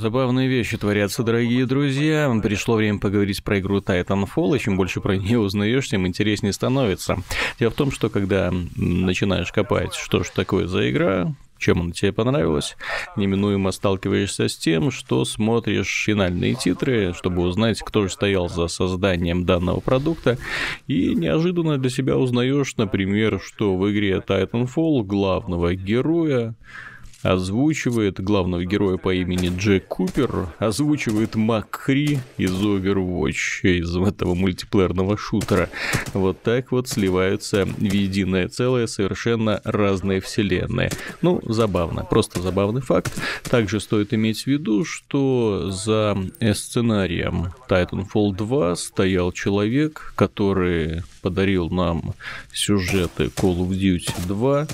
Забавные вещи творятся, дорогие друзья. Пришло время поговорить про игру Titanfall, и чем больше про нее узнаешь, тем интереснее становится. Дело в том, что когда начинаешь копать, что же такое за игра, чем она тебе понравилась, неминуемо сталкиваешься с тем, что смотришь финальные титры, чтобы узнать, кто же стоял за созданием данного продукта, и неожиданно для себя узнаешь, например, что в игре Titanfall главного героя озвучивает главного героя по имени Джек Купер, озвучивает Макри из Overwatch, из этого мультиплеерного шутера. Вот так вот сливаются в единое целое совершенно разные вселенные. Ну, забавно, просто забавный факт. Также стоит иметь в виду, что за сценарием Titanfall 2 стоял человек, который подарил нам сюжеты Call of Duty 2,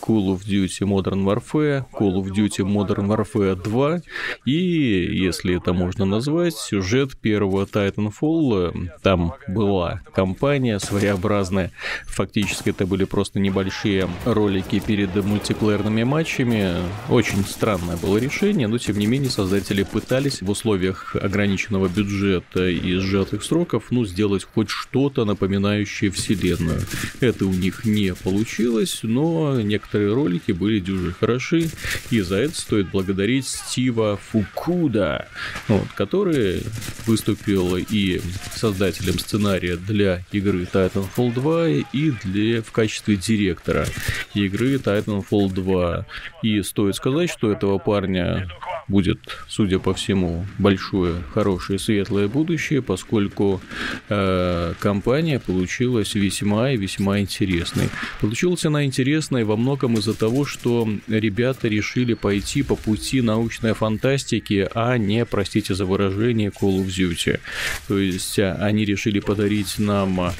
Call of Duty Modern Warfare, Call of Duty Modern Warfare 2 и, если это можно назвать, сюжет первого Titanfall. Там была компания своеобразная. Фактически это были просто небольшие ролики перед мультиплеерными матчами. Очень странное было решение, но тем не менее создатели пытались в условиях ограниченного бюджета и сжатых сроков, ну, сделать хоть что-то напоминающее вселенную. Это у них не получилось, но некоторые ролики были дюжи хороши, и за это стоит благодарить Стива Фукуда, вот, который выступил и создателем сценария для игры Titanfall 2 и для, в качестве директора игры Titanfall 2. И стоит сказать, что этого парня будет, судя по всему, большое, хорошее, светлое будущее, поскольку э, компания получилась весьма и весьма интересной. Получилась она интересной во многом из-за того, что ребята решили пойти по пути научной фантастики, а не, простите за выражение, Call of Duty. То есть а, они решили подарить нам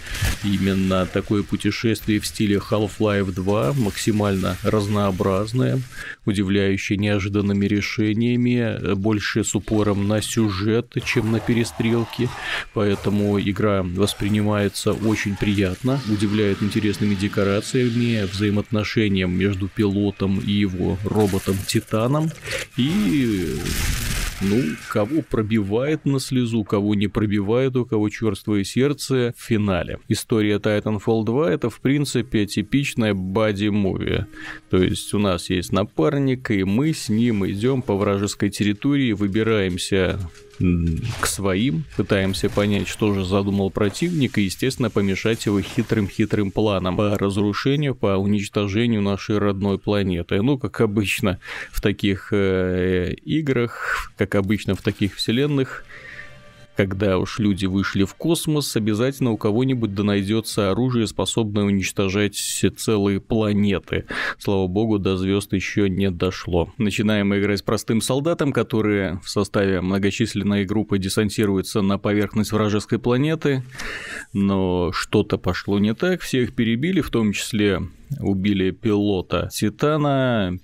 именно такое путешествие в стиле Half-Life 2, максимально разнообразное, удивляющее неожиданными решениями, решениями, больше с упором на сюжет, чем на перестрелки, поэтому игра воспринимается очень приятно, удивляет интересными декорациями, взаимоотношением между пилотом и его роботом-титаном, и ну, кого пробивает на слезу, кого не пробивает, у кого черствое сердце в финале. История Titanfall 2 это, в принципе, типичная бади-муви. То есть у нас есть напарник, и мы с ним идем по вражеской территории, выбираемся к своим, пытаемся понять, что же задумал противник, и, естественно, помешать его хитрым-хитрым планом по разрушению, по уничтожению нашей родной планеты. Ну, как обычно в таких э, играх, как обычно в таких вселенных, когда уж люди вышли в космос, обязательно у кого-нибудь да найдется оружие, способное уничтожать целые планеты. Слава богу, до звезд еще не дошло. Начинаем играть с простым солдатом, которые в составе многочисленной группы десантируются на поверхность вражеской планеты. Но что-то пошло не так, всех перебили, в том числе убили пилота Титана,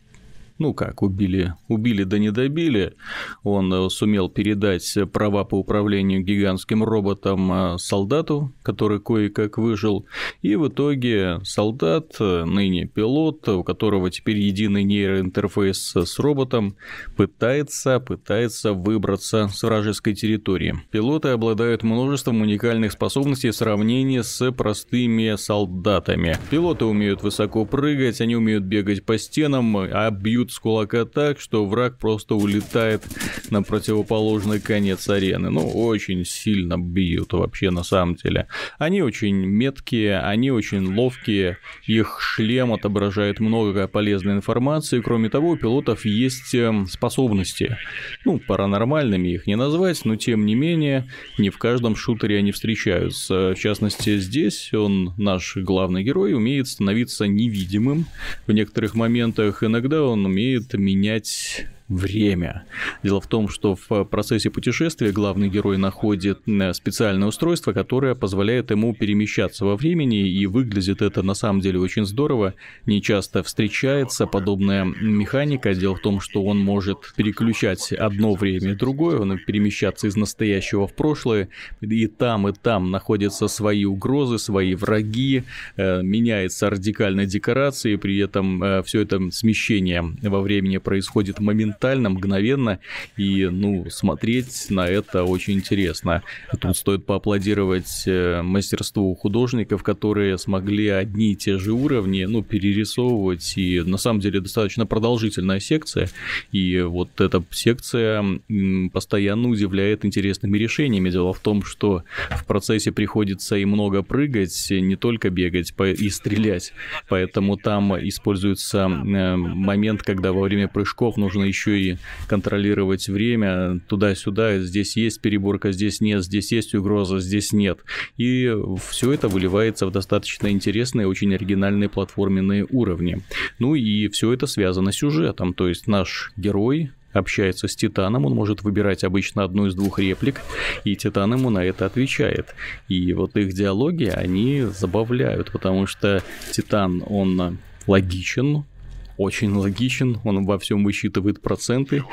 ну как, убили, убили да не добили. Он э, сумел передать права по управлению гигантским роботом э, солдату, который кое-как выжил. И в итоге солдат, э, ныне пилот, у которого теперь единый нейроинтерфейс с роботом, пытается, пытается выбраться с вражеской территории. Пилоты обладают множеством уникальных способностей в сравнении с простыми солдатами. Пилоты умеют высоко прыгать, они умеют бегать по стенам, а бьют с кулака так, что враг просто улетает на противоположный конец арены. Ну, очень сильно бьют вообще на самом деле. Они очень меткие, они очень ловкие, их шлем отображает много полезной информации. Кроме того, у пилотов есть эм, способности. Ну, паранормальными их не назвать, но тем не менее, не в каждом шутере они встречаются. В частности, здесь он, наш главный герой, умеет становиться невидимым в некоторых моментах. Иногда он умеет менять время. Дело в том, что в процессе путешествия главный герой находит э, специальное устройство, которое позволяет ему перемещаться во времени, и выглядит это на самом деле очень здорово. Не часто встречается подобная механика. Дело в том, что он может переключать одно время и другое, он перемещаться из настоящего в прошлое, и там, и там находятся свои угрозы, свои враги, э, меняется радикальная декорация, и при этом э, все это смещение во времени происходит моментально моментально, мгновенно, и, ну, смотреть на это очень интересно. Тут стоит поаплодировать э, мастерству художников, которые смогли одни и те же уровни, ну, перерисовывать, и на самом деле достаточно продолжительная секция, и вот эта секция постоянно удивляет интересными решениями. Дело в том, что в процессе приходится и много прыгать, не только бегать и стрелять, поэтому там используется э, момент, когда во время прыжков нужно еще и контролировать время туда-сюда, здесь есть переборка, здесь нет, здесь есть угроза, здесь нет. И все это выливается в достаточно интересные, очень оригинальные платформенные уровни. Ну и все это связано с сюжетом, то есть наш герой общается с Титаном, он может выбирать обычно одну из двух реплик, и Титан ему на это отвечает. И вот их диалоги, они забавляют, потому что Титан, он логичен, очень логичен, он во всем высчитывает проценты,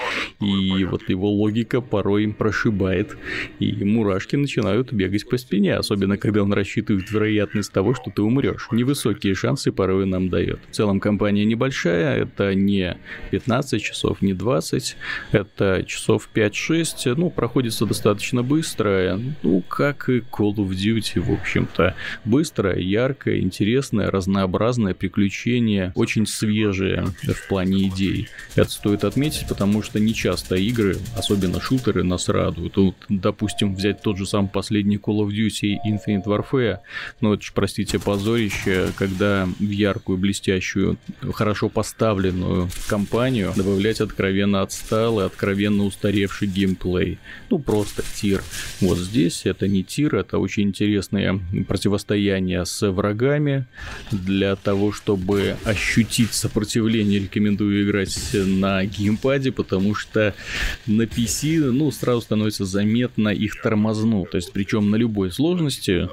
и вот его логика порой прошибает, и мурашки начинают бегать по спине, особенно когда он рассчитывает вероятность того, что ты умрешь. Невысокие шансы порой нам дает. В целом компания небольшая, это не 15 часов, не 20, это часов 5-6, ну, проходится достаточно быстро, ну, как и Call of Duty, в общем-то. Быстрое, яркое, интересное, разнообразное приключение, очень свежее, в плане идей. Это стоит отметить, потому что не часто игры, особенно шутеры, нас радуют. Вот, допустим, взять тот же самый последний Call of Duty Infinite Warfare, ну это ж, простите, позорище, когда в яркую, блестящую, хорошо поставленную компанию добавлять откровенно отсталый, откровенно устаревший геймплей. Ну, просто тир. Вот здесь это не тир, это очень интересное противостояние с врагами для того, чтобы ощутить сопротивление сожалению, рекомендую играть на геймпаде, потому что на PC, ну, сразу становится заметно их тормозну. То есть, причем на любой сложности,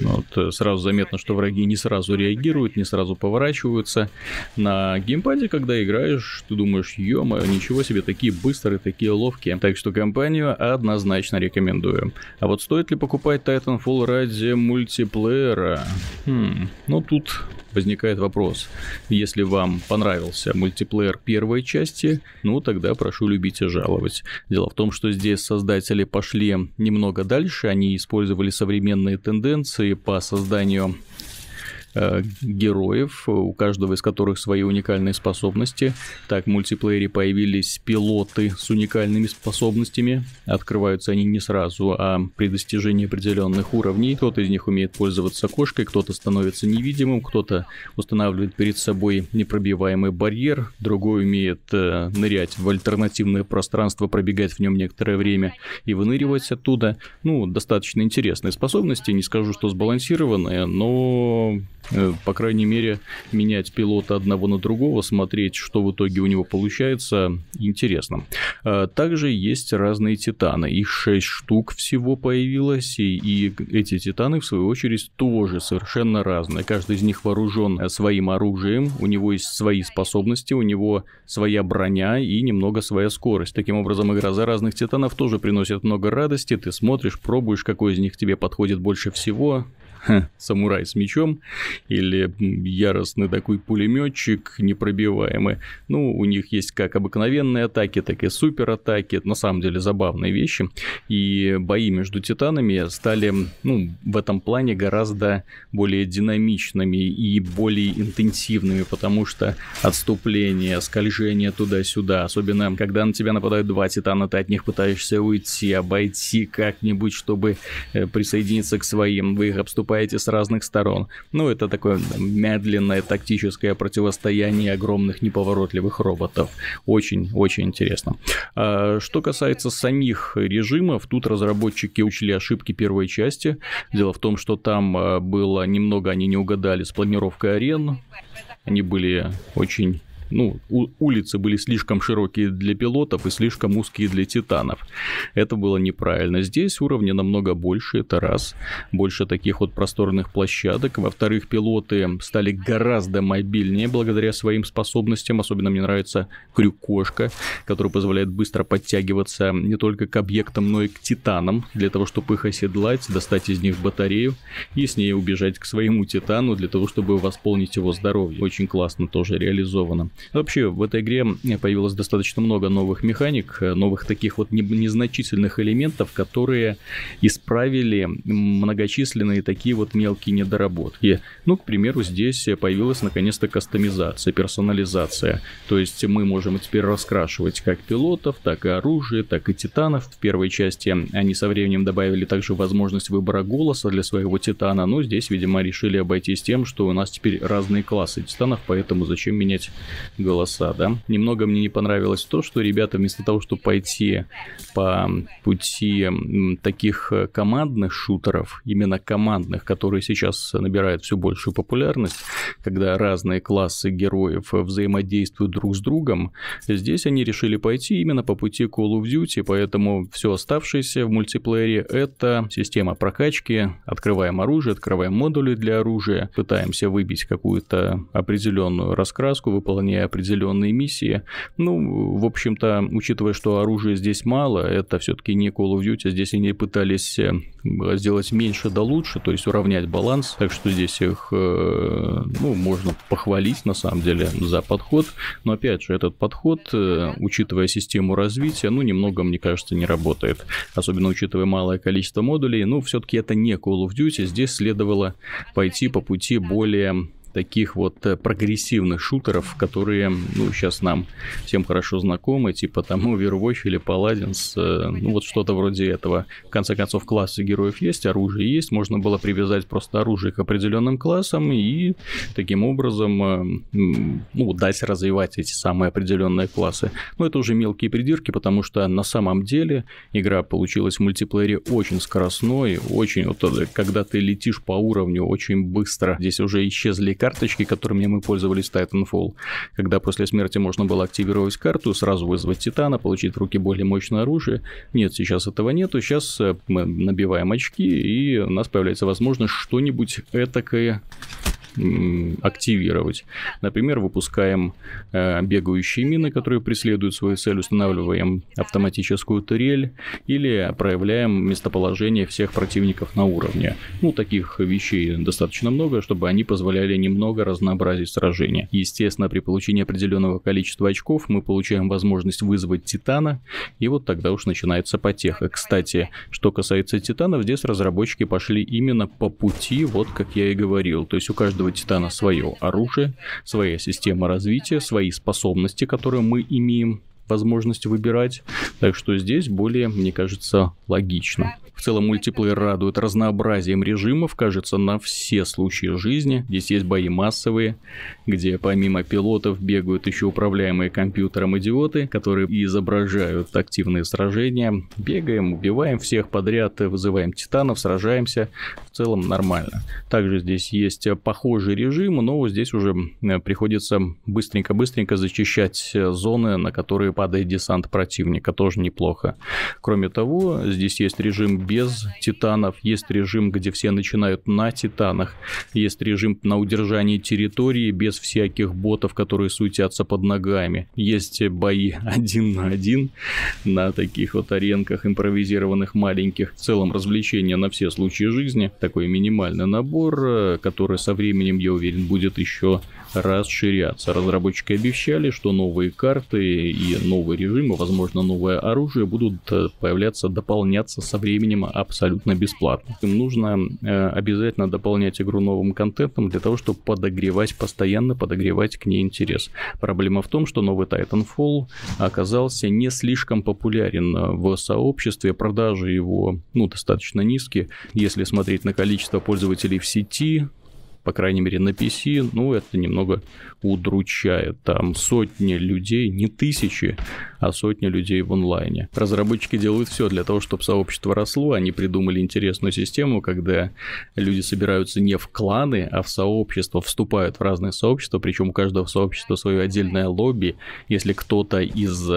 вот, э, сразу заметно, что враги не сразу реагируют, не сразу поворачиваются. На геймпаде, когда играешь, ты думаешь, ё ничего себе, такие быстрые, такие ловкие. Так что компанию однозначно рекомендую. А вот стоит ли покупать Titanfall ради мультиплеера? Хм, ну тут возникает вопрос. Если вам понравился мультиплеер первой части, ну тогда прошу любить и жаловать. Дело в том, что здесь создатели пошли немного дальше, они использовали современные тенденции по созданию героев, у каждого из которых свои уникальные способности. Так, в мультиплеере появились пилоты с уникальными способностями. Открываются они не сразу, а при достижении определенных уровней. Кто-то из них умеет пользоваться кошкой, кто-то становится невидимым, кто-то устанавливает перед собой непробиваемый барьер, другой умеет э, нырять в альтернативное пространство, пробегать в нем некоторое время и выныривать оттуда. Ну, достаточно интересные способности, не скажу, что сбалансированные, но Э, по крайней мере, менять пилота одного на другого, смотреть, что в итоге у него получается, интересно. А, также есть разные титаны. Их 6 штук всего появилось, и, и эти титаны, в свою очередь, тоже совершенно разные. Каждый из них вооружен своим оружием, у него есть свои способности, у него своя броня и немного своя скорость. Таким образом, игра за разных титанов тоже приносит много радости. Ты смотришь, пробуешь, какой из них тебе подходит больше всего, самурай с мечом или яростный такой пулеметчик непробиваемый. Ну, у них есть как обыкновенные атаки, так и супер атаки. На самом деле забавные вещи. И бои между титанами стали, ну, в этом плане гораздо более динамичными и более интенсивными, потому что отступление, скольжение туда-сюда, особенно когда на тебя нападают два титана, ты от них пытаешься уйти, обойти как-нибудь, чтобы э, присоединиться к своим. Вы их обступаете наступаете с разных сторон. Ну, это такое медленное тактическое противостояние огромных неповоротливых роботов. Очень-очень интересно. А, что касается самих режимов, тут разработчики учли ошибки первой части. Дело в том, что там а, было немного, они не угадали с планировкой арен. Они были очень ну, улицы были слишком широкие для пилотов и слишком узкие для титанов. Это было неправильно. Здесь уровни намного больше, это раз. Больше таких вот просторных площадок. Во-вторых, пилоты стали гораздо мобильнее благодаря своим способностям. Особенно мне нравится крюк-кошка, который позволяет быстро подтягиваться не только к объектам, но и к титанам, для того, чтобы их оседлать, достать из них батарею и с ней убежать к своему титану, для того, чтобы восполнить его здоровье. Очень классно тоже реализовано. Вообще, в этой игре появилось достаточно много новых механик, новых таких вот незначительных элементов, которые исправили многочисленные такие вот мелкие недоработки. Ну, к примеру, здесь появилась наконец-то кастомизация, персонализация. То есть мы можем теперь раскрашивать как пилотов, так и оружие, так и титанов. В первой части они со временем добавили также возможность выбора голоса для своего титана, но здесь, видимо, решили обойтись тем, что у нас теперь разные классы титанов, поэтому зачем менять голоса, да? Немного мне не понравилось то, что ребята вместо того, чтобы пойти по пути таких командных шутеров, именно командных, которые сейчас набирают все большую популярность, когда разные классы героев взаимодействуют друг с другом, здесь они решили пойти именно по пути Call of Duty, поэтому все оставшееся в мультиплеере это система прокачки, открываем оружие, открываем модули для оружия, пытаемся выбить какую-то определенную раскраску, выполняя определенные миссии. Ну, в общем-то, учитывая, что оружия здесь мало, это все-таки не Call of Duty, здесь они пытались э, сделать меньше да лучше, то есть уравнять баланс, так что здесь их, э, ну, можно похвалить на самом деле за подход, но опять же, этот подход, э, учитывая систему развития, ну, немного, мне кажется, не работает, особенно учитывая малое количество модулей, ну, все-таки это не Call of Duty, здесь следовало пойти по пути более таких вот э, прогрессивных шутеров, которые, ну, сейчас нам всем хорошо знакомы, типа там Overwatch или Paladins, э, ну, вот что-то вроде этого. В конце концов, классы героев есть, оружие есть, можно было привязать просто оружие к определенным классам и таким образом, э, ну, дать развивать эти самые определенные классы. Но это уже мелкие придирки, потому что на самом деле игра получилась в мультиплеере очень скоростной, очень, вот когда ты летишь по уровню очень быстро, здесь уже исчезли карточки, которыми мы пользовались в Titanfall, когда после смерти можно было активировать карту, сразу вызвать Титана, получить в руки более мощное оружие. Нет, сейчас этого нету. Сейчас э, мы набиваем очки, и у нас появляется возможность что-нибудь этакое активировать. Например, выпускаем э, бегающие мины, которые преследуют свою цель, устанавливаем автоматическую турель или проявляем местоположение всех противников на уровне. Ну, таких вещей достаточно много, чтобы они позволяли немного разнообразить сражения. Естественно, при получении определенного количества очков мы получаем возможность вызвать Титана, и вот тогда уж начинается потеха. Кстати, что касается Титанов, здесь разработчики пошли именно по пути, вот как я и говорил. То есть у каждого каждого титана свое оружие, своя система развития, свои способности, которые мы имеем возможность выбирать. Так что здесь более, мне кажется, логично. В целом мультиплеер радует разнообразием режимов, кажется, на все случаи жизни. Здесь есть бои массовые, где помимо пилотов бегают еще управляемые компьютером идиоты, которые изображают активные сражения. Бегаем, убиваем всех подряд, вызываем титанов, сражаемся. В целом нормально. Также здесь есть похожий режим, но здесь уже э, приходится быстренько-быстренько зачищать зоны, на которые падает десант противника, тоже неплохо. Кроме того, здесь есть режим без титанов, есть режим, где все начинают на титанах, есть режим на удержании территории без всяких ботов, которые сутятся под ногами. Есть бои один на один на таких вот аренках импровизированных маленьких. В целом развлечения на все случаи жизни. Такой минимальный набор, э, который со временем, я уверен, будет еще расширяться. Разработчики обещали, что новые карты и новые режимы, возможно, новое оружие будут э, появляться, дополняться со временем абсолютно бесплатно. Им нужно э, обязательно дополнять игру новым контентом для того, чтобы подогревать, постоянно подогревать к ней интерес. Проблема в том, что новый Titanfall оказался не слишком популярен э, в сообществе, продажи его ну, достаточно низкие. Если смотреть на количество пользователей в сети, по крайней мере на PC, ну, это немного удручает. Там сотни людей, не тысячи, а сотни людей в онлайне. Разработчики делают все для того, чтобы сообщество росло. Они придумали интересную систему, когда люди собираются не в кланы, а в сообщество, вступают в разные сообщества, причем у каждого сообщества свое отдельное лобби. Если кто-то из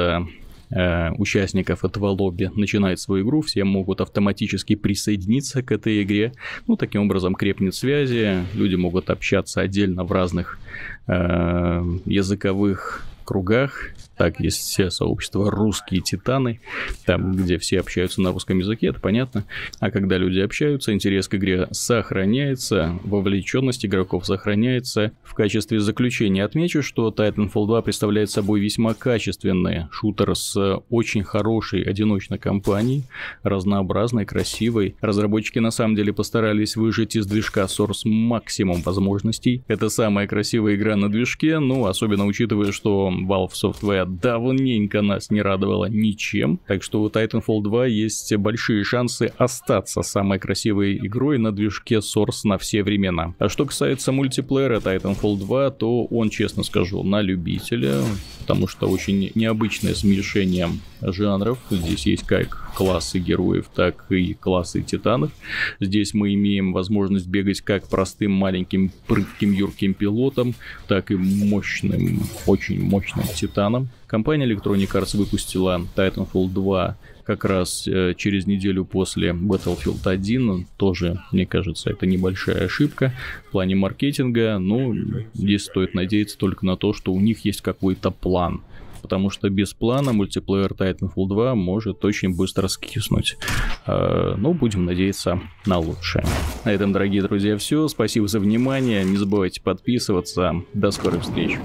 э, участников этого лобби начинает свою игру, все могут автоматически присоединиться к этой игре. Ну, таким образом крепнет связи, люди могут общаться отдельно в разных э, языковых кругах, Так, есть все сообщества русские титаны, там, где все общаются на русском языке, это понятно. А когда люди общаются, интерес к игре сохраняется, вовлеченность игроков сохраняется. В качестве заключения отмечу, что Titanfall 2 представляет собой весьма качественный шутер с очень хорошей одиночной кампанией, разнообразной, красивой. Разработчики на самом деле постарались выжать из движка Source максимум возможностей. Это самая красивая игра на движке, ну, особенно учитывая, что Valve Software давненько нас не радовала ничем. Так что у Titanfall 2 есть большие шансы остаться самой красивой игрой на движке Source на все времена. А что касается мультиплеера Titanfall 2, то он, честно скажу, на любителя, потому что очень необычное смешение жанров. Здесь есть как классы героев, так и классы титанов. Здесь мы имеем возможность бегать как простым маленьким прытким юрким пилотом, так и мощным, очень мощным титаном. Компания Electronic Arts выпустила Titanfall 2 как раз э, через неделю после Battlefield 1. Тоже, мне кажется, это небольшая ошибка в плане маркетинга. Но здесь стоит надеяться только на то, что у них есть какой-то план потому что без плана мультиплеер Titanfall 2 может очень быстро скиснуть. Э, но будем надеяться на лучшее. На этом, дорогие друзья, все. Спасибо за внимание. Не забывайте подписываться. До скорых встреч.